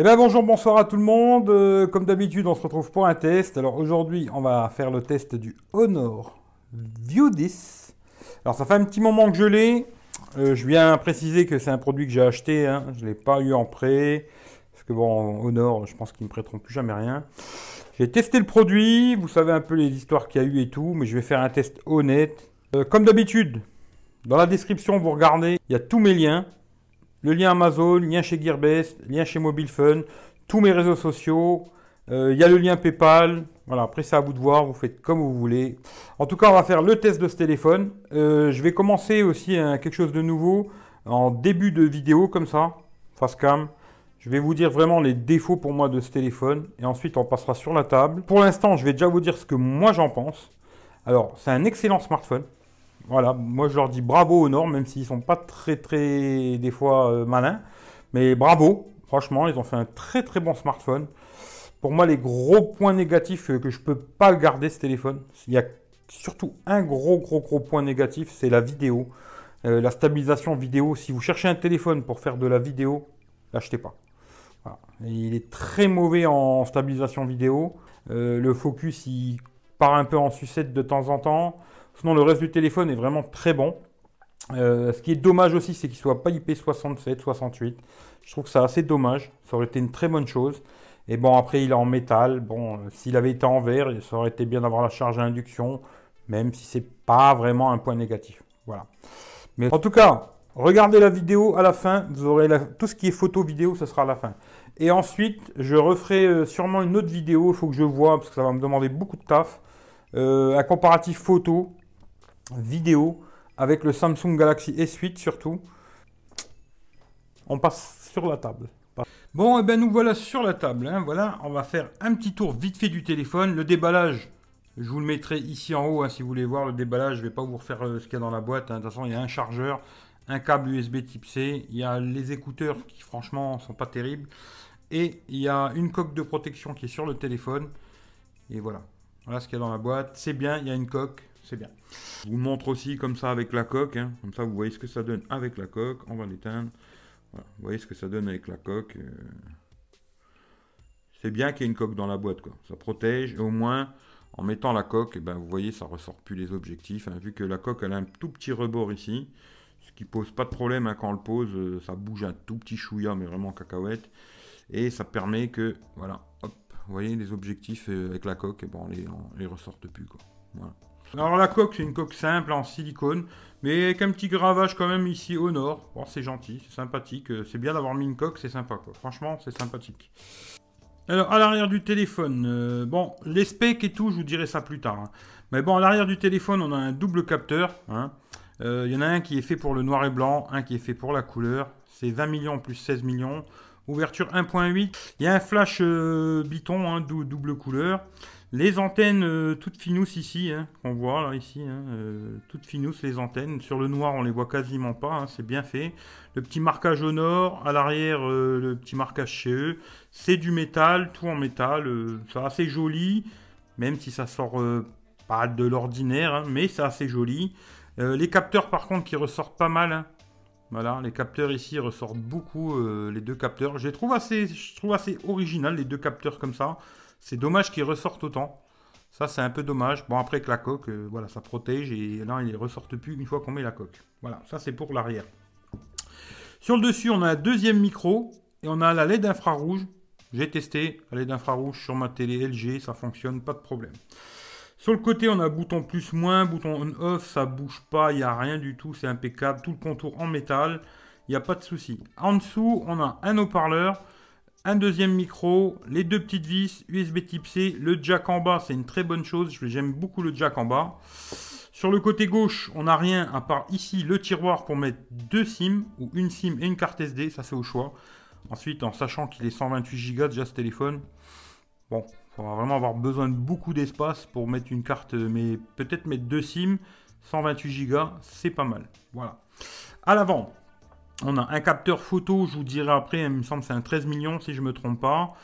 Eh bien bonjour, bonsoir à tout le monde. Euh, comme d'habitude, on se retrouve pour un test. Alors aujourd'hui, on va faire le test du Honor View 10. Alors ça fait un petit moment que je l'ai. Euh, je viens préciser que c'est un produit que j'ai acheté. hein. Je ne l'ai pas eu en prêt. Parce que bon, Honor, je pense qu'ils ne me prêteront plus jamais rien. J'ai testé le produit. Vous savez un peu les histoires qu'il y a eu et tout. Mais je vais faire un test honnête. Euh, comme d'habitude, dans la description, vous regardez, il y a tous mes liens. Le lien Amazon, lien chez Gearbest, lien chez Mobile Fun, tous mes réseaux sociaux. Euh, il y a le lien PayPal. Voilà, après c'est à vous de voir, vous faites comme vous voulez. En tout cas, on va faire le test de ce téléphone. Euh, je vais commencer aussi hein, quelque chose de nouveau en début de vidéo comme ça, face cam. Je vais vous dire vraiment les défauts pour moi de ce téléphone et ensuite on passera sur la table. Pour l'instant, je vais déjà vous dire ce que moi j'en pense. Alors, c'est un excellent smartphone. Voilà, moi je leur dis bravo au Nord, même s'ils sont pas très très des fois euh, malins. Mais bravo, franchement, ils ont fait un très très bon smartphone. Pour moi, les gros points négatifs euh, que je peux pas garder ce téléphone, il y a surtout un gros gros gros point négatif, c'est la vidéo. Euh, la stabilisation vidéo. Si vous cherchez un téléphone pour faire de la vidéo, l'achetez pas. Il est très mauvais en stabilisation vidéo. le focus, il part un peu en sucette de temps en temps. Sinon, le reste du téléphone est vraiment très bon. Euh, ce qui est dommage aussi, c'est qu'il ne soit pas IP67, 68. Je trouve que c'est assez dommage. Ça aurait été une très bonne chose. Et bon, après, il est en métal. Bon, euh, s'il avait été en verre, ça aurait été bien d'avoir la charge à induction, même si c'est pas vraiment un point négatif. Voilà. Mais en tout cas, regardez la vidéo à la fin. Vous aurez tout ce qui est photo, vidéo, ce sera à la fin. Et ensuite, je referai euh, sûrement une autre vidéo. Il faut que je vois, parce que ça va me demander beaucoup de taf. un comparatif photo vidéo avec le Samsung Galaxy S8 surtout. On passe sur la table. Bon, et eh ben nous voilà sur la table. Hein. Voilà, on va faire un petit tour vite fait du téléphone. Le déballage, je vous le mettrai ici en haut hein, si vous voulez voir le déballage. Je vais pas vous refaire euh, ce qu'il y a dans la boîte. Hein. De toute façon, il y a un chargeur, un câble USB Type C. Il y a les écouteurs qui franchement sont pas terribles. Et il y a une coque de protection qui est sur le téléphone. Et voilà. Voilà ce qu'il y a dans la boîte. C'est bien, il y a une coque c'est bien. Je vous montre aussi comme ça avec la coque. Hein. Comme ça, vous voyez ce que ça donne avec la coque. On va l'éteindre. Vous voyez ce que ça donne avec la coque. Euh. C'est bien qu'il y ait une coque dans la boîte. Quoi. Ça protège. Au moins, en mettant la coque, eh ben, vous voyez, ça ressort plus les objectifs. Hein. Vu que la coque, elle a un tout petit rebord ici. Ce qui pose pas de problème hein, quand on le pose. Euh, ça bouge un tout petit chouïa, mais vraiment cacahuète. Et ça permet que, voilà, hop, vous voyez, les objectifs euh, avec la coque, et eh ben, on les, les ressortent plus. Quoi. Voilà. Alors la coque, c'est une coque simple en silicone, mais avec un petit gravage quand même ici au nord. Bon, c'est gentil, c'est sympathique. Euh, c'est bien d'avoir mis une coque, c'est sympa quoi. Franchement, c'est sympathique. Alors à l'arrière du téléphone, euh, bon, les specs et tout, je vous dirai ça plus tard. Hein. Mais bon, à l'arrière du téléphone, on a un double capteur. Hein. Euh, il y en a un qui est fait pour le noir et blanc, un qui est fait pour la couleur. C'est 20 millions plus 16 millions. Ouverture 1.8. Il y a un flash biton, hein, double couleur. Les antennes euh, toutes finousses ici, hein, qu'on voit là ici, hein, euh, toutes finousses les antennes. Sur le noir, on les voit quasiment pas, hein, c'est bien fait. Le petit marquage au nord, à l'arrière, euh, le petit marquage chez eux. C'est du métal, tout en métal. c'est assez joli, même si ça sort pas de l'ordinaire, mais c'est assez joli. les capteurs, par contre, qui ressortent pas mal. Voilà, les capteurs ici ressortent beaucoup, les deux capteurs. Je trouve assez, je trouve assez original, les deux capteurs comme ça. C'est dommage qu'ils ressortent autant. Ça, c'est un peu dommage. Bon, après que la coque, euh, voilà, ça protège et là, ils ne ressortent plus une fois qu'on met la coque. Voilà, ça, c'est pour l'arrière. Sur le dessus, on a un deuxième micro et on a la LED infrarouge. J'ai testé la LED infrarouge sur ma télé LG, ça fonctionne, pas de problème. Sur le côté, on a bouton plus moins, bouton on-off, ça bouge pas, il n'y a rien du tout, c'est impeccable. Tout le contour en métal, il n'y a pas de souci. En dessous, on a un haut-parleur un deuxième micro, les deux petites vis, USB type C, le jack en bas, c'est une très bonne chose, j'aime beaucoup le jack en bas. Sur le côté gauche, on n'a rien à part ici le tiroir pour mettre deux SIM, ou une SIM et une carte SD, ça c'est au choix. Ensuite, en sachant qu'il est 128 Go déjà ce téléphone, bon, il va vraiment avoir besoin de beaucoup d'espace pour mettre une carte, mais peut-être mettre deux SIM, 128 Go, c'est pas mal. Voilà. À l'avant, on a un capteur photo, je vous dirai après, il me semble c'est un 13 millions si je ne me trompe pas.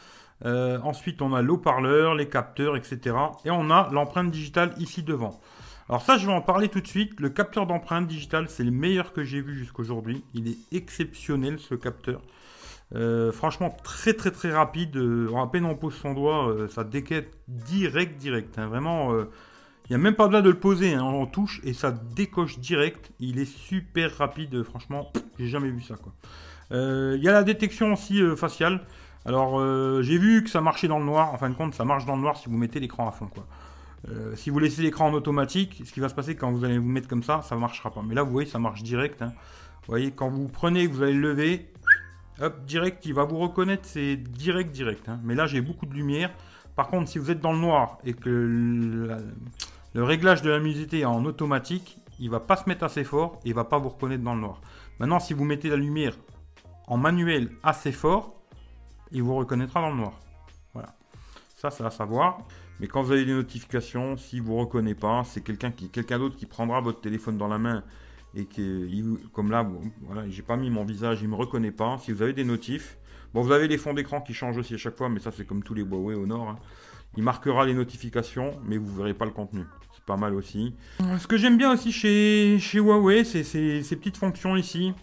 Euh, ensuite, on a l'eau-parleur, les capteurs, etc. Et on a l'empreinte digitale ici devant. Alors ça, je vais en parler tout de suite. Le capteur d'empreinte digitale, c'est le meilleur que j'ai vu jusqu'aujourd'hui. Il est exceptionnel, ce capteur. Euh, franchement, très très très rapide. Euh, à peine on pose son doigt, euh, ça déquête direct, direct. Hein. Vraiment, il n'y a même pas besoin de le poser. Hein. On touche et ça décoche direct. Il est super rapide. Franchement, j'ai jamais vu ça. Il y a la détection aussi faciale. Alors, j'ai vu que ça marchait dans le noir. En fin de compte, ça marche dans le noir si vous mettez l'écran à fond. Quoi. si vous laissez l'écran en automatique, ce qui va se passer quand vous allez vous mettre comme ça, ça ne marchera pas. Mais là, vous voyez, ça marche direct. Hein. Vous voyez, quand vous prenez, vous allez le lever, Hop, direct, il va vous reconnaître, c'est direct, direct. Hein. Mais là, j'ai beaucoup de lumière. Par contre, si vous êtes dans le noir et que le réglage de la luminosité en automatique, il va pas se mettre assez fort et il va pas vous reconnaître dans le noir. Maintenant, si vous mettez la lumière en manuel assez fort, il vous reconnaîtra dans le noir. Voilà. Ça, c'est à savoir. Mais quand vous avez des notifications, si vous ne reconnaissez pas, c'est quelqu'un qui, quelqu'un d'autre qui prendra votre téléphone dans la main et que, comme là, voilà, j'ai pas mis mon visage, il me reconnaît pas. Si vous avez des notifs, bon, vous avez les fonds d'écran qui changent aussi à chaque fois, mais ça, c'est comme tous les Huawei au nord. Hein. Il marquera les notifications, mais vous verrez pas le contenu. Pas mal aussi. Ce que j'aime bien aussi chez, chez Huawei, c'est ces, petites fonctions ici.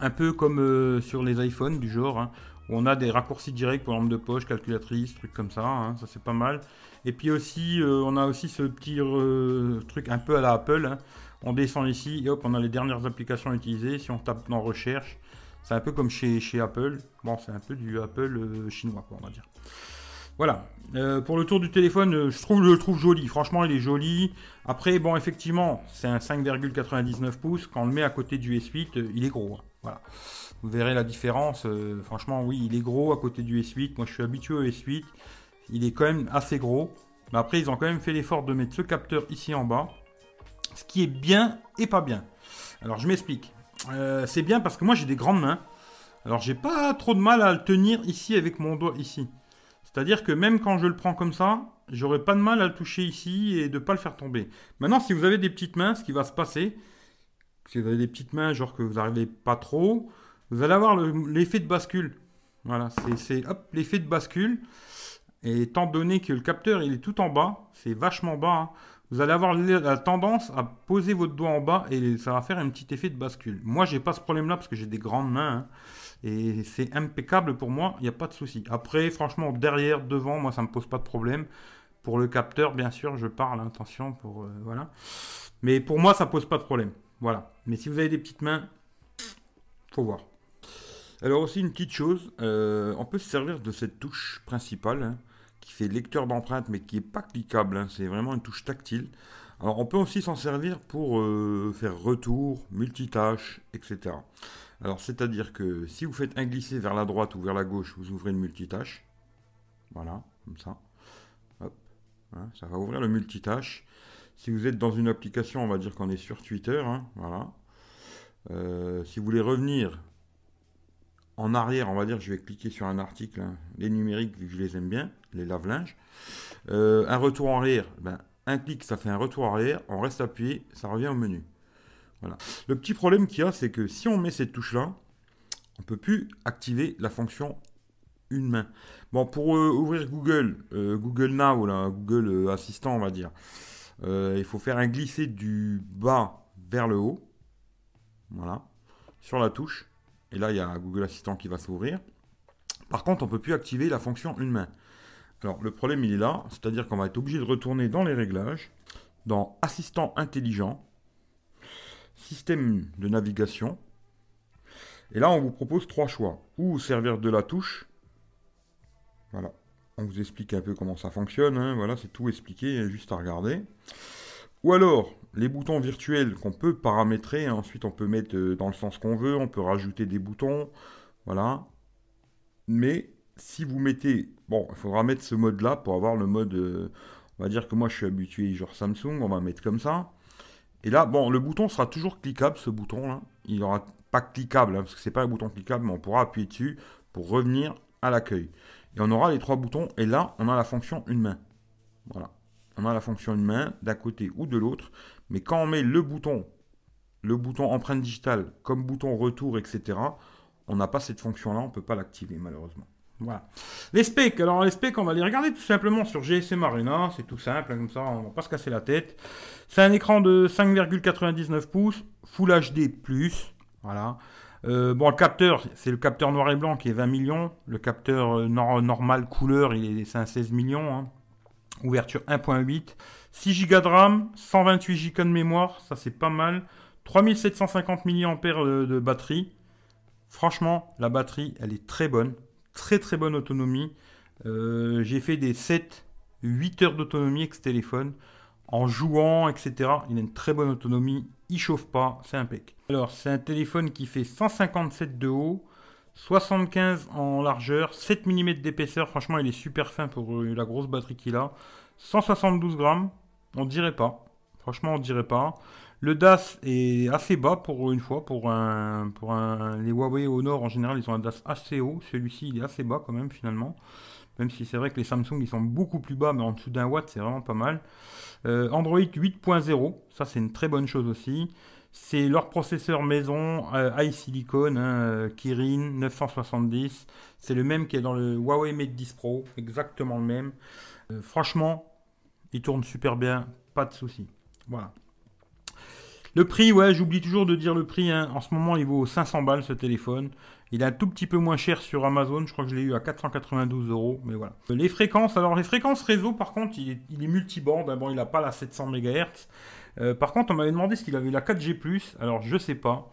Un peu comme euh, sur les iPhones du genre, hein, où on a des raccourcis directs pour lampe de poche, calculatrice, trucs comme ça. Hein, ça, c'est pas mal. Et puis aussi, euh, on a aussi ce petit euh, truc un peu à la Apple. On descend ici et hop, on a les dernières applications utilisées. Si on tape dans recherche, c'est un peu comme chez, chez Apple. Bon, c'est un peu du Apple chinois, quoi, on va dire. Voilà. Euh, pour le tour du téléphone, euh, je trouve, le trouve joli. Franchement, il est joli. Après, bon, effectivement, c'est un 5,99 pouces. Quand on le met à côté du S8, il est gros. Hein. Voilà. Vous verrez la différence. franchement, oui, il est gros à côté du S8. Moi, je suis habitué au S8. Il est quand même assez gros. Mais après, ils ont quand même fait l'effort de mettre ce capteur ici en bas ce qui est bien et pas bien. Alors je m'explique. Euh, c'est bien parce que moi j'ai des grandes mains. Alors j'ai pas trop de mal à le tenir ici avec mon doigt ici. C'est-à-dire que même quand je le prends comme ça, j'aurais pas de mal à le toucher ici et de pas le faire tomber. Maintenant, si vous avez des petites mains, ce qui va se passer, si vous avez des petites mains, genre que vous n'arrivez pas trop, vous allez avoir l'effet de bascule. Voilà, c'est l'effet de bascule. Et étant donné que le capteur il est tout en bas, c'est vachement bas. Hein vous allez avoir la tendance à poser votre doigt en bas et ça va faire un petit effet de bascule. Moi, j'ai pas ce problème-là parce que j'ai des grandes mains hein, et c'est impeccable pour moi, il n'y a pas de souci. Après, franchement, derrière, devant, moi, ça me pose pas de problème. Pour le capteur, bien sûr, je parle, attention, pour euh, voilà. Mais pour moi, ça pose pas de problème. Voilà. Mais si vous avez des petites mains, faut voir. Alors aussi une petite chose, euh, on peut se servir de cette touche principale. Hein qui fait lecteur d'empreintes mais qui n'est pas cliquable, hein. c'est vraiment une touche tactile. Alors on peut aussi s'en servir pour euh, faire retour, multitâche, etc. Alors c'est-à-dire que si vous faites un glisser vers la droite ou vers la gauche, vous ouvrez le multitâche. Voilà, comme ça. Hop, ça va ouvrir le multitâche. Si vous êtes dans une application, on va dire qu'on est sur Twitter, hein, voilà. Euh, si vous voulez revenir en arrière, on va dire, je vais cliquer sur un article, hein. les numériques, vu que je les aime bien, les lave-linges. Euh, un retour en arrière, ben, un clic, ça fait un retour en arrière, on reste appuyé, ça revient au menu. Le petit problème qu'il y a, c'est que si on met cette touche-là, on ne peut plus activer la fonction une main. Bon, pour euh, ouvrir Google, euh, Google Now, Google Assistant, on va dire, il faut faire un glisser du bas vers le haut. Voilà. Sur la touche. Et là, il y a Google Assistant qui va s'ouvrir. Par contre, on ne peut plus activer la fonction une main. Alors, le problème, il est là. C'est-à-dire qu'on va être obligé de retourner dans les réglages, dans Assistant intelligent, Système de navigation. Et là, on vous propose trois choix. Ou servir de la touche. Voilà. On vous explique un peu comment ça fonctionne. Hein. Voilà, c'est tout expliqué, juste à regarder. Ou alors, les boutons virtuels qu'on peut paramétrer. Hein. Ensuite, on peut mettre euh, dans le sens qu'on veut. On peut rajouter des boutons. Voilà. Mais si vous mettez... Bon, il faudra mettre ce mode-là pour avoir le mode... Euh, on va dire que moi, je suis habitué genre Samsung. On va mettre comme ça. Et là, bon, le bouton sera toujours cliquable, ce bouton-là. Il n'aura pas cliquable, hein, parce que c'est pas un bouton cliquable, mais on pourra appuyer dessus pour revenir à l'accueil. Et on aura les trois boutons. Et là, on a la fonction une main. Voilà. On a la fonction une main d'un côté ou de l'autre. Mais quand on met le bouton, le bouton empreinte digitale comme bouton retour, etc., on n'a pas cette fonction-là, on ne peut pas l'activer malheureusement. Voilà. Les specs, alors les specs, on va les regarder tout simplement sur GSM Arena, c'est tout simple, hein, comme ça on va pas se casser la tête. C'est un écran de 5,99 pouces, Full HD+, voilà. Euh, bon, le capteur, c'est le capteur noir et blanc qui est 20 millions. Le capteur euh, normal couleur, il est, un 16 millions. Hein. Ouverture 1.8. 6 Go de RAM, 128 Go de mémoire, ça c'est pas mal. 3750 mAh de, batterie. Franchement, la batterie, elle est très bonne. Très très bonne autonomie. Euh, j'ai fait des 7, 8 heures d'autonomie avec ce téléphone. En jouant, etc. Il a une très bonne autonomie. Il chauffe pas, c'est impec. Alors, c'est un téléphone qui fait 157 de haut, 75 en largeur, 7 mm d'épaisseur. Franchement, il est super fin pour euh, la grosse batterie qu'il a. 172 grammes, on dirait pas. Franchement, on dirait pas. Le DAS est assez bas pour une fois. Pour un, pour un, les Huawei au nord, en général, ils ont un DAS assez haut. Celui-ci, il est assez bas quand même, finalement. Même si c'est vrai que les Samsung, ils sont beaucoup plus bas, mais en dessous d'un watt, c'est vraiment pas mal. Euh, Android 8.0, ça c'est une très bonne chose aussi. C'est leur processeur maison euh, iSilicon, hein, euh, Kirin 970. C'est le même qui est dans le Huawei Mate 10 Pro, exactement le même. franchement, il tourne super bien, pas de souci. Voilà. Le prix, ouais, j'oublie toujours de dire le prix. Hein. En ce moment, il vaut 500 balles ce téléphone. Il est un tout petit peu moins cher sur Amazon. Je crois que je l'ai eu à 492 euros. Mais voilà. Les fréquences, alors les fréquences réseau, par contre, il est, il multibande. Bon, il n'a pas la 700 MHz. Euh, par contre, on m'avait demandé s'il avait la 4G+. Alors, je sais pas.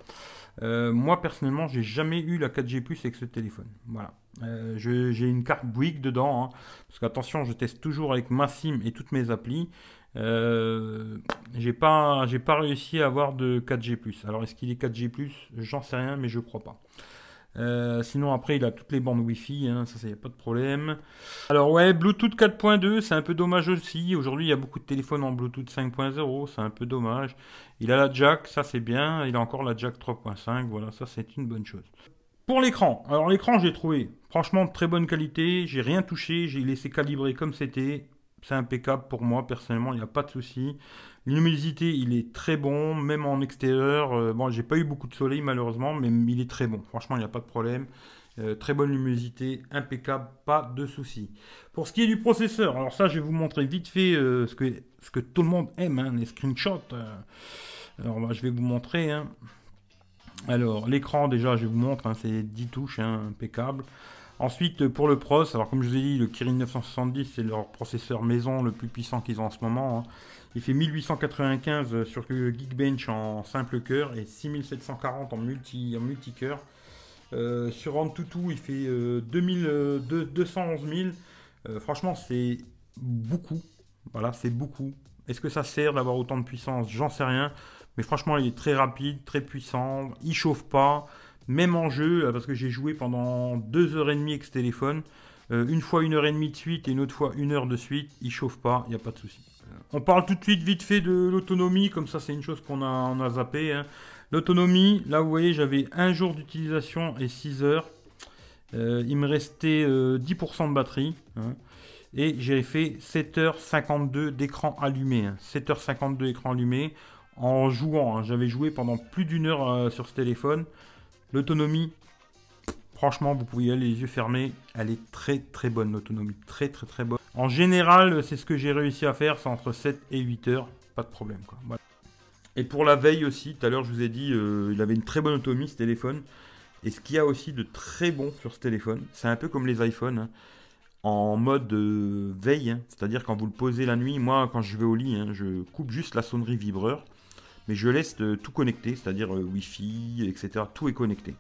Euh, moi, personnellement, j'ai jamais eu la 4G+, avec ce téléphone. Voilà. Euh, j'ai une carte Bouygues dedans. Hein. parce qu'attention, je teste toujours avec ma SIM et toutes mes applis. Euh, j'ai pas, j'ai pas réussi à avoir de 4G+. Alors est-ce qu'il est 4G+, j'en sais rien, mais je crois pas. Euh, sinon après il a toutes les bandes Wi-Fi, hein, ça c'est pas de problème. Alors ouais, Bluetooth 4.2, c'est un peu dommage aussi. Aujourd'hui il y a beaucoup de téléphones en Bluetooth 5.0, c'est un peu dommage. Il a la jack, ça c'est bien. Il a encore la jack 3.5, voilà, ça c'est une bonne chose. Pour l'écran, alors l'écran j'ai trouvé franchement de très bonne qualité, j'ai rien touché, j'ai laissé calibrer comme c'était, c'est impeccable pour moi, personnellement, il n'y a pas de souci. Luminosité, il est très bon, même en extérieur. Euh, bon, j'ai pas eu beaucoup de soleil malheureusement, mais il est très bon. Franchement, il n'y a pas de problème. Euh, très bonne luminosité, impeccable, pas de souci. Pour ce qui est du processeur, alors ça, je vais vous montrer vite fait euh, ce, que, ce que tout le monde aime, hein, les screenshots. alors, bah, je vais vous montrer. Hein. Alors, l'écran, déjà, je vous montre, hein, c'est 10 touches, impeccable. Ensuite, pour le pros, alors comme je vous ai dit, le Kirin 970, c'est leur processeur maison le plus puissant qu'ils ont en ce moment. Hein. Il fait 1895 sur Geekbench en simple cœur et 6740 en multi en multicœur. Euh, sur Antutu, il fait 211 000. Euh, franchement, c'est beaucoup. Voilà, c'est beaucoup. Est-ce que ça sert d'avoir autant de puissance? J'en sais rien. Mais franchement, il est très rapide, très puissant. Il chauffe pas. Même en jeu, euh, parce que j'ai joué pendant deux heures et demie avec ce téléphone. Euh, une fois une heure et demie de suite et une autre fois une heure de suite. Il chauffe pas, il n'y a pas de souci. Euh, on parle tout de suite vite fait de l'autonomie, comme ça c'est une chose qu'on a, a zappé. Hein. L'autonomie, là vous voyez, j'avais un jour d'utilisation et 6 heures. il me restait 10% de batterie. Hein. et j'ai fait 7h52 d'écran allumé. 7h52 d'écran allumé en jouant. Hein. J'avais joué pendant plus d'une heure sur ce téléphone. L'autonomie, franchement, vous pouvez aller les yeux fermés. Elle est très très bonne, l'autonomie. Très très très bonne. En général, c'est ce que j'ai réussi à faire. C'est entre 7 et 8 heures. Pas de problème. Et pour la veille aussi, tout à l'heure, je vous ai dit, euh, il avait une très bonne autonomie ce téléphone. Et ce qu'il y a aussi de très bon sur ce téléphone, c'est un peu comme les iPhones. Hein, en mode euh, veille, hein. c'est-à-dire quand vous le posez la nuit, moi quand je vais au lit, hein, je coupe juste la sonnerie vibreur mais je laisse euh, tout connecté, c'est-à-dire euh, Wi-Fi, etc. Tout est connecté.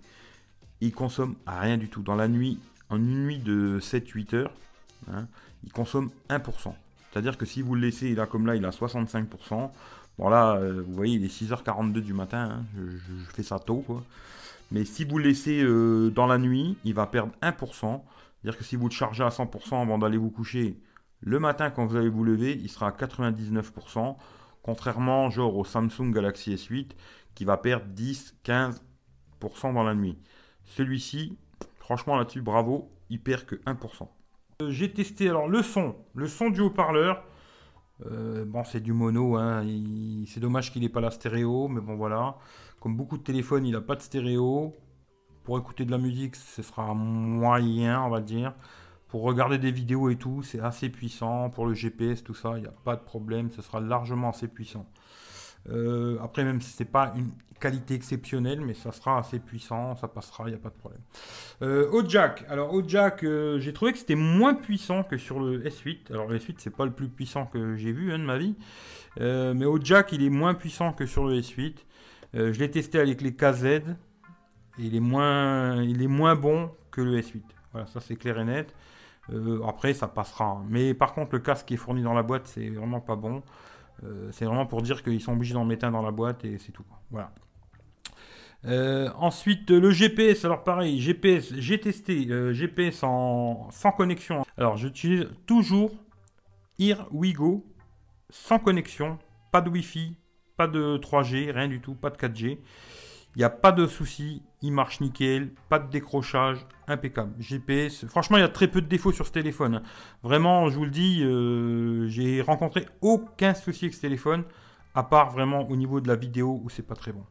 Il consomme rien du tout. Dans la nuit, en une nuit de 7-8 heures, hein, il consomme 1%. C'est-à-dire que si vous le laissez, là comme là, il a 65%. Bon là, euh, vous voyez, il est 6h42 du matin, hein, je, fais ça tôt. Mais si vous le laissez dans la nuit, il va perdre 1%. C'est-à-dire que si vous le chargez à 100% avant d'aller vous coucher, le matin quand vous allez vous lever, il sera à 99%. Contrairement genre au Samsung Galaxy S8 qui va perdre 10-15% dans la nuit. Celui-ci, franchement là-dessus, bravo, il perd que 1%. Euh, j'ai testé alors le son, le son du haut-parleur. Euh, bon, c'est du mono, hein. c'est dommage qu'il n'ait pas la stéréo, mais bon voilà. Comme beaucoup de téléphones, il n'a pas de stéréo. Pour écouter de la musique, ce sera moyen, on va dire. Pour regarder des vidéos et tout, c'est assez puissant. Pour le GPS, tout ça, il n'y a pas de problème. Ce sera largement assez puissant. Euh, après, même si c'est pas une qualité exceptionnelle, mais ça sera assez puissant, ça passera, il n'y a pas de problème. Euh, au jack, alors au jack, euh, j'ai trouvé que c'était moins puissant que sur le S8. Alors le S8, c'est pas le plus puissant que j'ai vu hein, de ma vie, euh, mais au jack, il est moins puissant que sur le S8. je l'ai testé avec les KZ, et il est moins, il est moins bon que le S8. Voilà, ça c'est clair et net. Après, ça passera. Hein. Mais par contre, le casque qui est fourni dans la boîte, c'est vraiment pas bon. Euh, c'est vraiment pour dire qu'ils sont obligés d'en mettre un dans la boîte et c'est tout. Voilà. Euh, ensuite, le GPS. Alors pareil, GPS, j'ai testé euh, GPS sans connexion. Alors j'utilise toujours Earwigo sans connexion, pas de Wi-Fi, pas de 3G, rien du tout, pas de 4G. Il n'y a pas de souci, il marche nickel, pas de décrochage, impeccable. GPS, franchement, il y a très peu de défauts sur ce téléphone. Vraiment, je vous le dis, euh, j'ai rencontré aucun souci avec ce téléphone, à part vraiment au niveau de la vidéo où c'est pas très bon.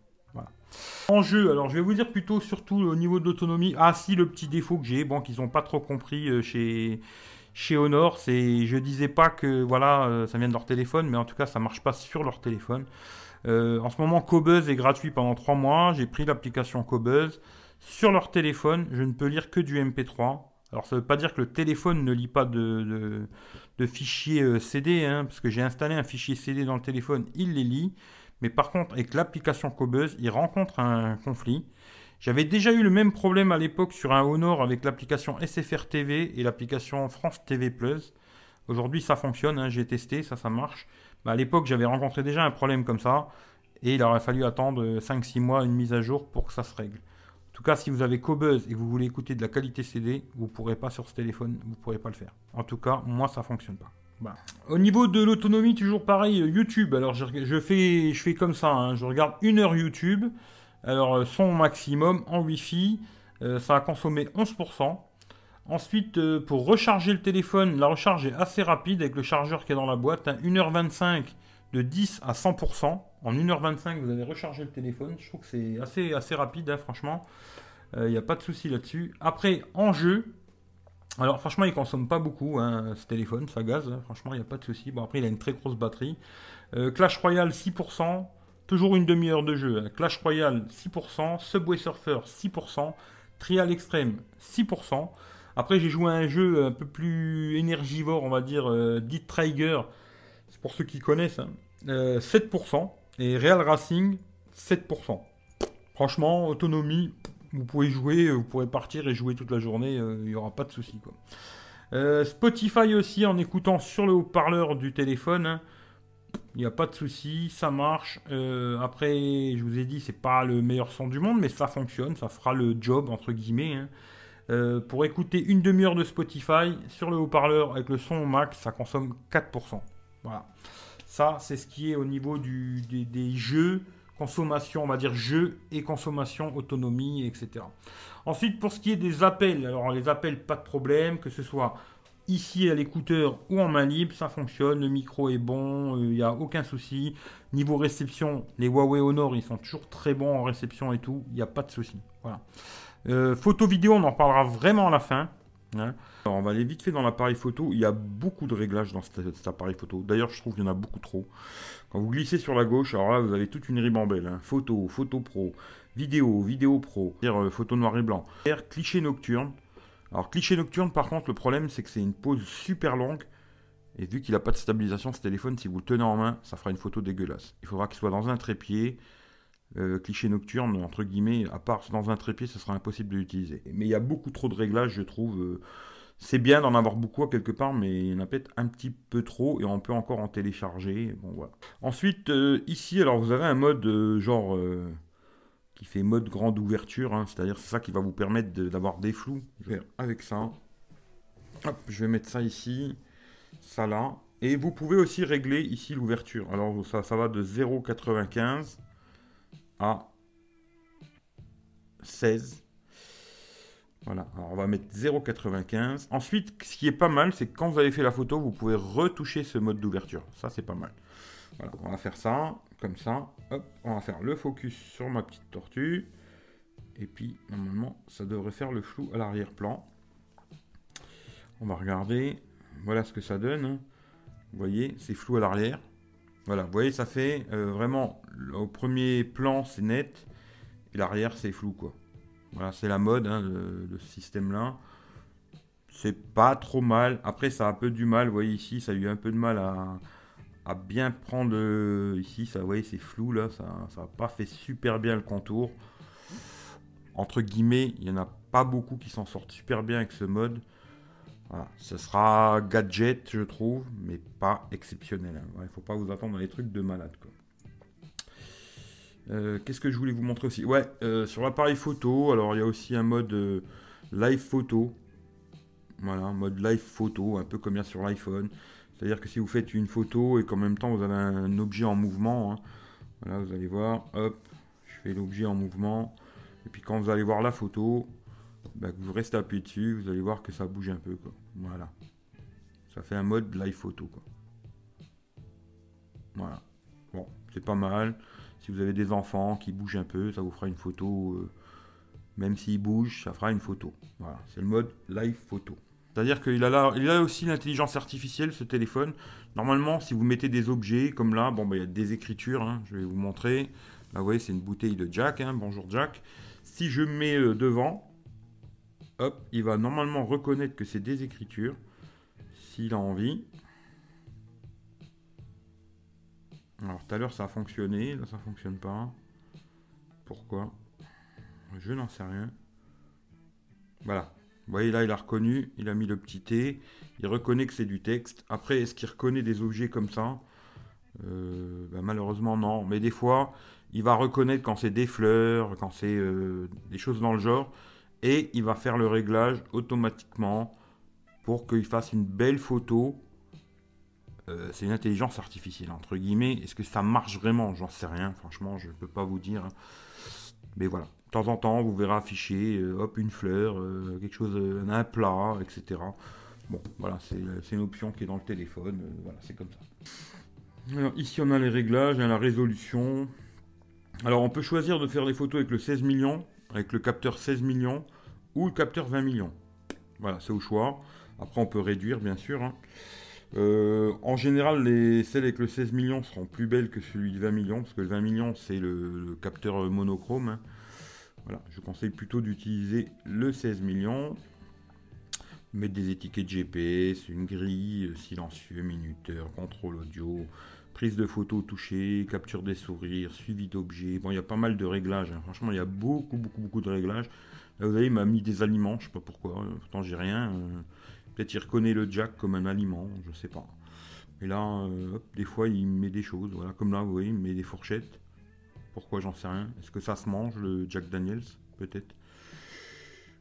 En jeu, alors je vais vous dire plutôt surtout au niveau de l'autonomie. Ah si, le petit défaut que j'ai, bon, qu'ils n'ont pas trop compris euh, chez chez Honor, c'est, je disais pas que voilà, euh, ça vient de leur téléphone, mais en tout cas, ça marche pas sur leur téléphone. Euh, en ce moment, Cobuzz est gratuit pendant 3 mois. J'ai pris l'application Cobuzz. Sur leur téléphone, je ne peux lire que du MP3. Alors ça ne veut pas dire que le téléphone ne lit pas de, fichiers euh, CD, hein, parce que j'ai installé un fichier CD dans le téléphone, il les lit. Mais par contre, avec l'application Cobuzz, il rencontre un conflit. J'avais déjà eu le même problème à l'époque sur un Honor avec l'application SFR TV et l'application France TV Plus. Aujourd'hui, ça fonctionne, hein, j'ai testé, ça, ça marche. À l'époque, j'avais rencontré déjà un problème comme ça. Et il aurait fallu attendre 5-6 mois une mise à jour pour que ça se règle. En tout cas, si vous avez Cobuzz et que vous voulez écouter de la qualité CD, vous ne pourrez pas sur ce téléphone, vous ne pourrez pas le faire. En tout cas, moi, ça ne fonctionne pas. Au niveau de l'autonomie, toujours pareil, YouTube. Alors, je, fais, je fais comme ça, hein. je regarde une heure YouTube. Alors, euh, son maximum en Wi-Fi, euh, ça a consommé 11%. Ensuite, euh, pour recharger le téléphone, la recharge est assez rapide avec le chargeur qui est dans la boîte. 1h25 hein. de 10 à 100%. En 1h25, vous avez rechargé le téléphone. Je trouve que c'est assez, assez rapide, hein, franchement. Il euh, n'y a pas de souci là-dessus. Après, en jeu, alors franchement, il consomme pas beaucoup hein, ce téléphone, ça gaz. franchement, il n'y a pas de souci. Bon, après, il a une très grosse batterie. Euh, Clash Royale 6%. Toujours une demi-heure de jeu. Clash Royale 6%. Subway Surfer 6%. Trial Extreme 6%. Après, j'ai joué à un jeu un peu plus énergivore, on va dire, euh, dit Trigger, c'est pour ceux qui connaissent, 7%, hein. euh, et Real Racing, 7%. Franchement, autonomie, vous pouvez jouer, vous pourrez partir et jouer toute la journée, euh, il n'y aura pas de souci. Spotify aussi, en écoutant sur le haut-parleur du téléphone, hein. il n'y a pas de souci, ça marche. après, je vous ai dit, c'est pas le meilleur son du monde, mais ça fonctionne, ça fera le job entre guillemets. Hein. Euh, pour écouter une demi-heure de Spotify sur le haut-parleur avec le son au max, ça consomme 4%. Voilà. Ça, c'est ce qui est au niveau des, jeux, consommation, on va dire jeux et consommation, autonomie, etc. Ensuite, pour ce qui est des appels, alors les appels, pas de problème, que ce soit ici à l'écouteur ou en main libre, ça fonctionne, le micro est bon, il euh, n'y a aucun souci. Niveau réception, les Huawei Honor, ils sont toujours très bons en réception et tout, il n'y a pas de souci. Voilà. Euh, photo vidéo, on en parlera vraiment à la fin. Hein. On va aller vite fait dans l'appareil photo. Il y a beaucoup de réglages dans cet, appareil photo. D'ailleurs, je trouve qu'il y en a beaucoup trop. Quand vous glissez sur la gauche, alors là, vous avez toute une ribambelle. Hein. Photo, photo pro, vidéo, vidéo pro, dire euh, photo noir et blanc. Cliché nocturne. Alors, cliché nocturne, par contre, le problème, c'est que c'est une pause super longue. Et vu qu'il n'a pas de stabilisation, ce téléphone, si vous le tenez en main, ça fera une photo dégueulasse. Il faudra qu'il soit dans un trépied. Euh, cliché nocturne, entre guillemets, à part dans un trépied, ce sera impossible de l'utiliser. Mais il y a beaucoup trop de réglages, je trouve. Euh, c'est bien d'en avoir beaucoup à quelque part, mais il y en a peut-être un petit peu trop et on peut encore en télécharger. Bon, voilà. Ensuite, euh, ici, alors vous avez un mode genre qui fait mode grande ouverture, hein. c'est-à-dire c'est ça qui va vous permettre d'avoir des flous. Je vais avec ça. Je vais mettre ça ici, ça là. Et vous pouvez aussi régler ici l'ouverture. Alors ça, ça va de 0,95 à 16. Voilà, on va mettre 0,95. Ensuite, ce qui est pas mal, c'est que quand vous avez fait la photo, vous pouvez retoucher ce mode d'ouverture. Ça, c'est pas mal. Voilà, on va faire ça, comme ça. Hop, on va faire le focus sur ma petite tortue. Et puis, normalement, ça devrait faire le flou à l'arrière-plan. On va regarder. Voilà ce que ça donne. Vous voyez, c'est flou à l'arrière. Voilà, vous voyez, ça fait euh, vraiment, au premier plan, c'est net. Et l'arrière, c'est flou, quoi. Voilà, c'est la mode, hein, le, système-là. C'est pas trop mal. Après, ça a un peu du mal. Vous voyez ici, ça a eu un peu de mal à, bien prendre. Euh, ici, ça, vous voyez, c'est flou, là. Ça n'a pas fait super bien le contour. Entre guillemets, il n'y en a pas beaucoup qui s'en sortent super bien avec ce mode. Voilà. Ce sera gadget, je trouve, mais pas exceptionnel. Il ne faut pas vous attendre dans les trucs de malade. Euh, qu'est-ce que je voulais vous montrer aussi? Ouais, euh, sur l'appareil photo, alors il y a aussi un mode euh, live photo. Voilà, mode live photo, un peu comme il y a sur l'iPhone. C'est-à-dire que si vous faites une photo et qu'en même temps vous avez un objet en mouvement, hein, voilà, vous allez voir, hop, je fais l'objet en mouvement. Et puis quand vous allez voir la photo, bah, vous restez appuyé dessus, vous allez voir que ça bouge un peu. Quoi. Voilà. Ça fait un mode live photo. Quoi. Voilà. Bon, c'est pas mal. Si vous avez des enfants qui bougent un peu, ça vous fera une photo. Euh, même s'ils bougent, ça fera une photo. Voilà, c'est le mode live photo. C'est-à-dire qu'il a, là, il a aussi l'intelligence artificielle, ce téléphone. Normalement, si vous mettez des objets, comme là, bon, bah, il y a des écritures, hein, je vais vous montrer. Là, vous voyez, c'est une bouteille de Jack. Hein, bonjour Jack. Si je mets euh, devant, hop, il va normalement reconnaître que c'est des écritures. S'il a envie. Alors tout à l'heure ça a fonctionné, là ça fonctionne pas. Pourquoi? Je n'en sais rien. Voilà. Vous voyez là il a reconnu, il a mis le petit T, il reconnaît que c'est du texte. Après est-ce qu'il reconnaît des objets comme ça? Euh, ben, Malheureusement non, mais des fois il va reconnaître quand c'est des fleurs, quand c'est euh, des choses dans le genre, et il va faire le réglage automatiquement pour qu'il fasse une belle photo euh, c'est une intelligence artificielle, entre guillemets. Est-ce que ça marche vraiment? J'en sais rien, franchement, je ne peux pas vous dire. Hein. Mais voilà, de temps en temps, vous verrez afficher, euh, hop, une fleur, euh, quelque chose, un plat, etc. Bon, voilà, c'est une option qui est dans le téléphone, voilà, c'est comme ça. Alors, ici, on a les réglages, la résolution. Alors, on peut choisir de faire les photos avec le 16 millions, avec le capteur 16 millions, ou le capteur 20 millions. Voilà, c'est au choix. Après, on peut réduire, bien sûr. Hein. Euh, en général, les, celles avec le 16 millions seront plus belles que celui de 20 millions, parce que le 20 millions, c'est le, capteur monochrome. Hein. Voilà, je conseille plutôt d'utiliser le 16 millions. Mettre des étiquettes GPS, une grille, euh, silencieux, minuteur, contrôle audio, prise de photos touchée, capture des sourires, suivi d'objets. Bon, il y a pas mal de réglages. Hein. Franchement, il y a beaucoup, beaucoup, beaucoup de réglages. Là, vous voyez, il m'a mis des aliments, je sais pas pourquoi. Pourtant, j'ai rien. Euh. Peut-être il reconnaît le jack comme un aliment, je sais pas. Et là, euh, des fois, il met des choses. Voilà, comme là, vous voyez, il met des fourchettes. Pourquoi, j'en sais rien. Est-ce que ça se mange, le Jack Daniels Peut-être?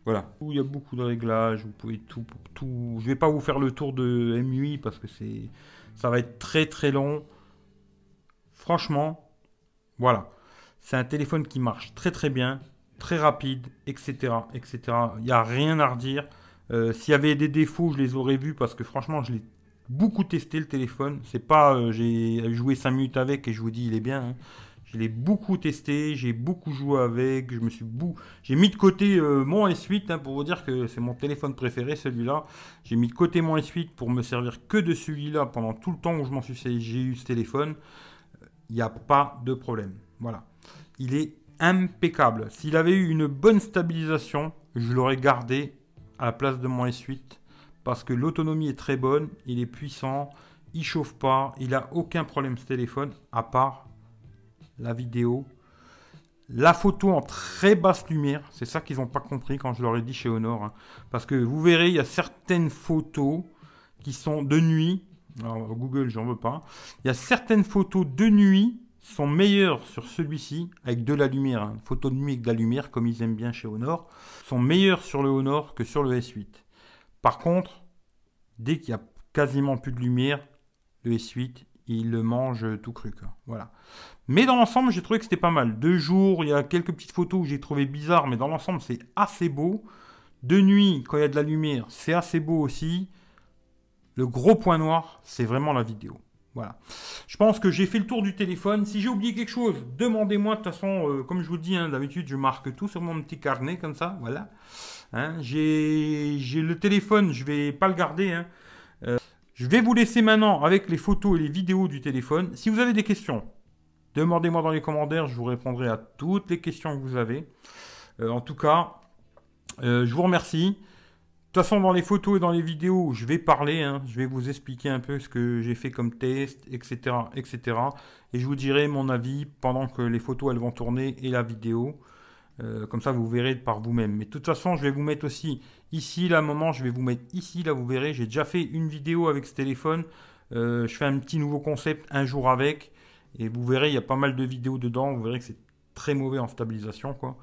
Voilà. Il y a beaucoup de réglages. Vous pouvez tout, tout. Je vais pas vous faire le tour de MUI parce que c'est, ça va être très très long. Franchement, voilà. C'est un téléphone qui marche très très bien, très rapide, etc., etc. Il n'y a rien à redire. Euh, s'il y avait des défauts, je les aurais vus parce que franchement, je l'ai beaucoup testé le téléphone. C'est pas, euh, j'ai joué 5 minutes avec et je vous dis, il est bien. Hein. Je l'ai beaucoup testé, j'ai beaucoup joué avec, je me suis j'ai mis de côté euh, mon S8 hein, pour vous dire que c'est mon téléphone préféré celui-là. J'ai mis de côté mon S8 pour me servir que de celui-là pendant tout le temps où je m'en suis j'ai eu ce téléphone. Il n'y a pas de problème. Voilà. Il est impeccable. S'il avait eu une bonne stabilisation, je l'aurais gardé à la place de mon S8 parce que l'autonomie est très bonne, il est puissant, il chauffe pas, il a aucun problème ce téléphone à part la vidéo. La photo en très basse lumière, c'est ça qu'ils n'ont pas compris quand je leur ai dit chez Honor. Hein. Parce que vous verrez, il y a certaines photos qui sont de nuit. Alors, Google, j'en veux pas. Il y a certaines photos de nuit sont meilleures sur celui-ci avec de la lumière. Hein. Photos de nuit avec de la lumière, comme ils aiment bien chez Honor sont meilleurs sur le Honor que sur le S8. Par contre, dès qu'il y a quasiment plus de lumière, le S8, il le mange tout cru. Voilà. Mais dans l'ensemble, j'ai trouvé que c'était pas mal. Deux jours, il y a quelques petites photos que j'ai trouvé bizarres, mais dans l'ensemble, c'est assez beau. De nuit, quand il y a de la lumière, c'est assez beau aussi. Le gros point noir, c'est vraiment la vidéo. Voilà. Je pense que j'ai fait le tour du téléphone. Si j'ai oublié quelque chose, demandez-moi. De toute façon, euh, comme je vous dis, hein, d'habitude, je marque tout sur mon petit carnet comme ça. Voilà. Hein, j'ai le téléphone, je vais pas le garder. Hein. Euh, je vais vous laisser maintenant avec les photos et les vidéos du téléphone. Si vous avez des questions, Demandez-moi dans les commentaires, je vous répondrai à toutes les questions que vous avez. Euh, en tout cas, je vous remercie. De toute façon, dans les photos et dans les vidéos, je vais parler, hein. je vais vous expliquer un peu ce que j'ai fait comme test, etc., etc. Et je vous dirai mon avis pendant que les photos elles vont tourner et la vidéo. Euh, comme ça, vous verrez par vous-même. Mais de toute façon, je vais vous mettre aussi ici, là, moment, je vais vous mettre ici, là, vous verrez. J'ai déjà fait une vidéo avec ce téléphone. je fais un petit nouveau concept un jour avec. Et vous verrez, il y a pas mal de vidéos dedans. Vous verrez que c'est très mauvais en stabilisation, quoi.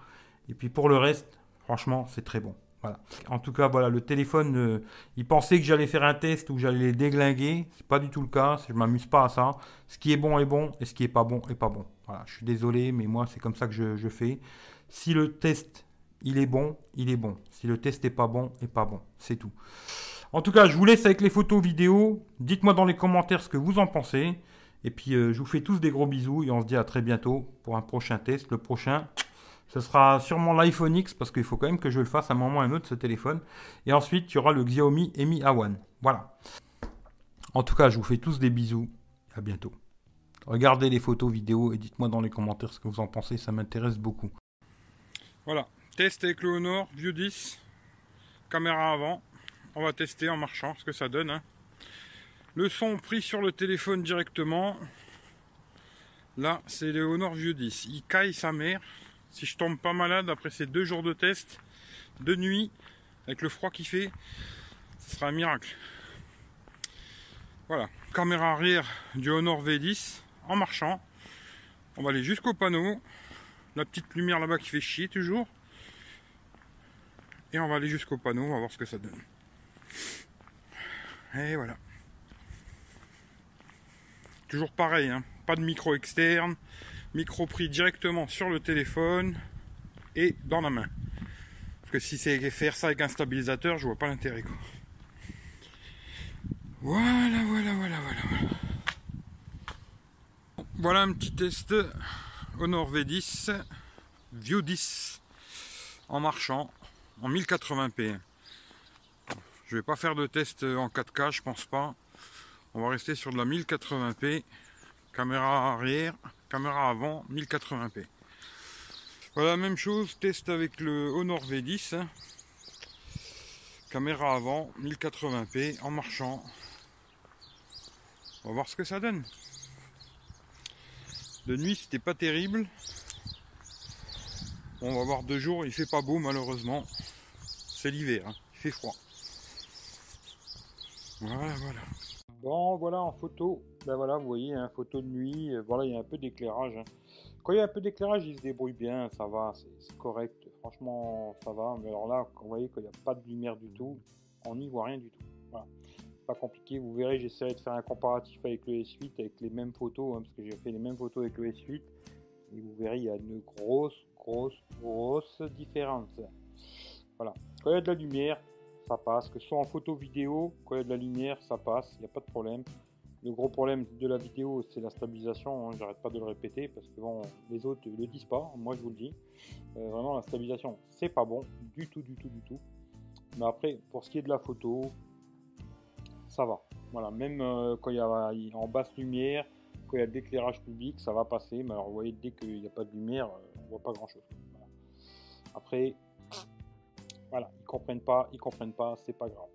Et puis pour le reste, franchement, c'est très bon. Voilà. En tout cas, voilà, le téléphone, euh, il pensait que j'allais faire un test où j'allais les déglinguer. C'est pas du tout le cas. Je m'amuse pas à ça. Ce qui est bon est bon et ce qui est pas bon est pas bon. Voilà. Je suis désolé, mais moi, c'est comme ça que je, fais. Si le test, il est bon, il est bon. Si le test est pas bon, est pas bon. C'est tout. En tout cas, je vous laisse avec les photos vidéos. Dites-moi dans les commentaires ce que vous en pensez. Et puis, euh, je vous fais tous des gros bisous et on se dit à très bientôt pour un prochain test. Le prochain, ce sera sûrement l'iPhone X parce qu'il faut quand même que je le fasse à un moment ou à un autre ce téléphone. Et ensuite, il y aura le Xiaomi Mi A1. Voilà. En tout cas, je vous fais tous des bisous. À bientôt. Regardez les photos, vidéos et dites-moi dans les commentaires ce que vous en pensez. Ça m'intéresse beaucoup. Voilà. Test avec le Honor View 10. Caméra avant. On va tester en marchant ce que ça donne. Hein. Le son pris sur le téléphone directement. Là, c'est le Honor View 10. Il caille sa mère. Si je tombe pas malade après ces deux jours de test, de nuit, avec le froid qui fait, ce sera un miracle. Voilà, caméra arrière du Honor V10 en marchant. On va aller jusqu'au panneau. La petite lumière là-bas qui fait chier toujours. Et on va aller jusqu'au panneau, on va voir ce que ça donne. Et voilà. Toujours pareil, hein. pas de micro externe, micro pris directement sur le téléphone et dans la main. Parce que si c'est faire ça avec un stabilisateur, je vois pas l'intérêt. Voilà, voilà, voilà, voilà, voilà. Un petit test Honor V10 View 10 en marchant en 1080p. Je vais pas faire de test en 4K, je pense pas. On va rester sur de la 1080p. Caméra arrière, caméra avant, 1080p. Voilà, même chose, test avec le Honor V10. Caméra avant, 1080p, en marchant. On va voir ce que ça donne. De nuit, c'était pas terrible. on va voir deux jours, il fait pas beau malheureusement. C'est l'hiver, hein. il fait froid. Voilà, voilà. Bon, voilà en photo. Ben voilà, vous voyez, hein, photo de nuit. Euh, voilà, il y a un peu d'éclairage. Hein. Quand il y a un peu d'éclairage, il se débrouille bien, ça va, c'est correct. Franchement, ça va. Mais alors là, vous voyez qu'il n'y a pas de lumière du tout, on n'y voit rien du tout. Voilà. Pas compliqué. Vous verrez, j'essaierai de faire un comparatif avec le S8, avec les mêmes photos, hein, parce que j'ai fait les mêmes photos avec le S8. Et vous verrez, il y a une grosse, grosse, grosse différence. Voilà. Quand il y a de la lumière, ça passe. Que ce soit en photo vidéo, quand il y a de la lumière, ça passe, il n'y a pas de problème. Le gros problème de la vidéo, c'est la stabilisation. Hein, j'arrête pas de le répéter parce que bon, les autres le disent pas. Moi, je vous le dis. Euh, vraiment, la stabilisation, c'est pas bon du tout, du tout, du tout. Mais après, pour ce qui est de la photo, ça va. Voilà, même euh, quand il y a en basse lumière, quand il y a de l'éclairage public, ça va passer. Mais alors, vous voyez, dès qu'il n'y a pas de lumière, euh, on voit pas grand chose. Après, comprennent pas, ils comprennent pas, c'est pas grave.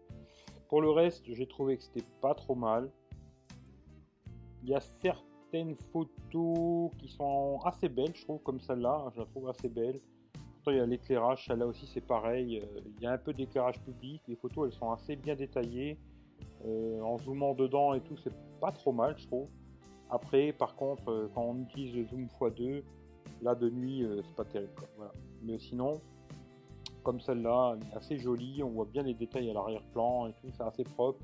Pour le reste, j'ai trouvé que c'était pas trop mal. Il y a certaines photos qui sont assez belles, je trouve, comme celle-là, je la trouve assez belle. Pourtant, il y a l'éclairage, celle-là aussi c'est pareil. Euh, il y a un peu d'éclairage public, les photos elles sont assez bien détaillées. Euh, en zoomant dedans et tout, c'est pas trop mal, je trouve. Après, par contre, euh, quand on utilise le zoom x2, là de nuit, c'est pas terrible. Mais sinon, comme celle-là, assez jolie, on voit bien les détails à l'arrière-plan et tout, c'est assez propre.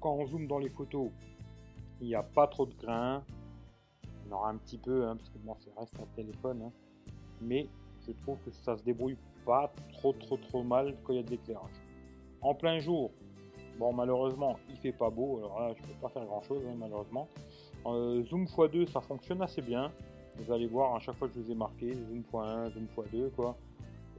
Quand on zoome dans les photos, il n'y a pas trop de grains, il y en aura un petit peu, hein, parce que bon, ça reste un téléphone, hein. mais je trouve que ça se débrouille pas trop trop trop mal quand il y a de l'éclairage. En plein jour, bon malheureusement il fait pas beau, alors là je peux pas faire grand chose hein, malheureusement. Euh, zoom x2 ça fonctionne assez bien, vous allez voir à chaque fois que je vous ai marqué, zoom x1, zoom x2 quoi.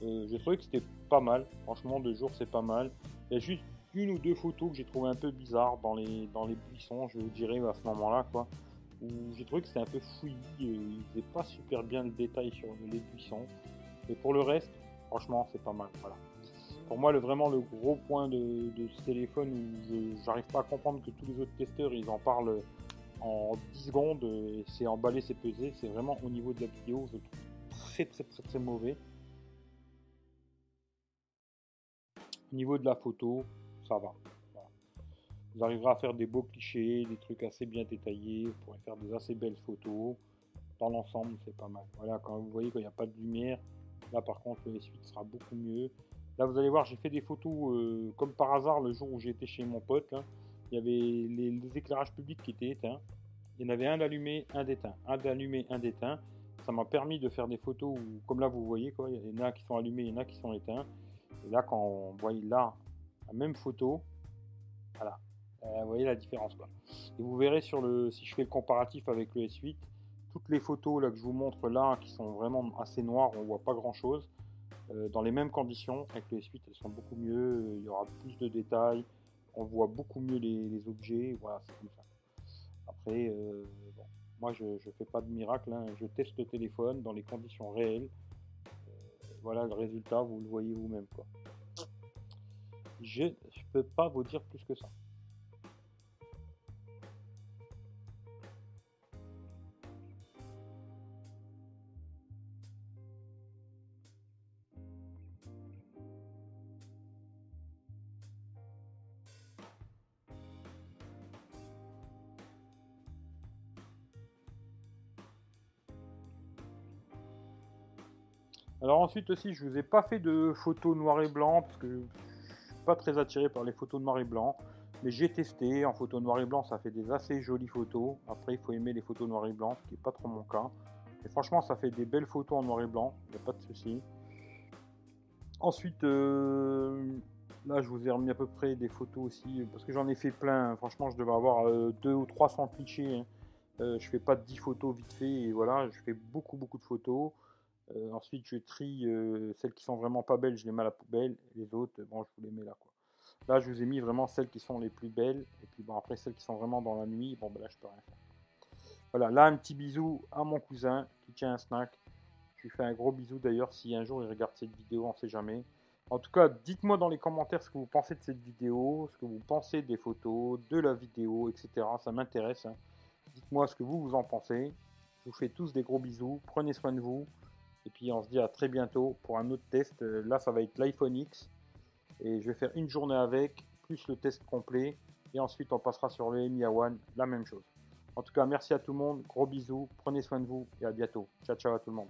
Euh, j'ai trouvé que c'était pas mal. Franchement, deux jours, c'est pas mal. Il y a juste une ou deux photos que j'ai trouvé un peu bizarres dans les, dans les buissons, je vous dirais à ce moment-là, quoi. où j'ai trouvé que c'était un peu fouillis, il faisait pas super bien le détail sur les buissons. Et pour le reste, franchement, c'est pas mal. Voilà. Pour moi, le, vraiment le gros point de, ce téléphone où j'arrive pas à comprendre que tous les autres testeurs ils en parlent en 10 secondes, et c'est emballé, c'est pesé, c'est vraiment au niveau de la vidéo, je trouve très très très très mauvais. Au niveau de la photo, ça va. Vous arriverez à faire des beaux clichés, des trucs assez bien détaillés, vous pourrez faire des assez belles photos. Dans l'ensemble, c'est pas mal. Voilà, quand vous voyez qu'il n'y a pas de lumière, là par contre le S8 sera beaucoup mieux. Là vous allez voir, j'ai fait des photos euh, comme par hasard le jour où j'étais chez mon pote. Il y avait les, éclairages publics qui étaient éteints. Il y en avait un d'allumé, un d'éteint. Un d'allumé, un d'éteint. Ça m'a permis de faire des photos où, comme là vous voyez, quoi, il y en a qui sont allumés, il y en a qui sont éteints. Et là, quand on voit là la même photo, voilà, euh, vous voyez la différence. Quoi. Et vous verrez sur le, si je fais le comparatif avec le S8, toutes les photos là que je vous montre là, qui sont vraiment assez noires, on voit pas grand chose. Euh, dans les mêmes conditions, avec le S8, elles sont beaucoup mieux. Il y aura plus de détails, on voit beaucoup mieux les, objets. Voilà, c'est comme ça. Après, euh, moi je ne fais pas de miracle, hein. je teste le téléphone dans les conditions réelles. Voilà le résultat, vous le voyez vous-même. Je ne peux pas vous dire plus que ça. Ensuite aussi, je vous ai pas fait de photos noir et blanc parce que je suis pas très attiré par les photos noir et blanc. Mais j'ai testé en photo noir et blanc, ça fait des assez jolies photos. Après, il faut aimer les photos noir et blanc, ce qui n'est pas trop mon cas. Et franchement, ça fait des belles photos en noir et blanc, il n'y a pas de souci. Ensuite, euh, là, je vous ai remis à peu près des photos aussi, parce que j'en ai fait plein. Franchement, je devais avoir 2 euh, ou 300 clichés. Hein. Euh, je fais pas 10 photos vite fait, et voilà, je fais beaucoup, beaucoup de photos. Euh, ensuite, je trie euh, celles qui sont vraiment pas belles, je les mets à la poubelle. Les autres, bon, je vous les mets là. Là, je vous ai mis vraiment celles qui sont les plus belles. Et puis, bon, après, celles qui sont vraiment dans la nuit, bon, ben là, je peux rien faire. Voilà, là, un petit bisou à mon cousin qui tient un snack. Je lui fais un gros bisou d'ailleurs si un jour il regarde cette vidéo, on sait jamais. En tout cas, dites-moi dans les commentaires ce que vous pensez de cette vidéo, ce que vous pensez des photos, de la vidéo, etc. Ça m'intéresse. Hein. Dites-moi ce que vous, vous en pensez. Je vous fais tous des gros bisous. Prenez soin de vous. Et puis on se dit à très bientôt pour un autre test. Là, ça va être l'iPhone X. Et je vais faire une journée avec, plus le test complet. Et ensuite, on passera sur le Mi A1, la même chose. En tout cas, merci à tout le monde. Gros bisous. Prenez soin de vous et à bientôt. Ciao, ciao à tout le monde.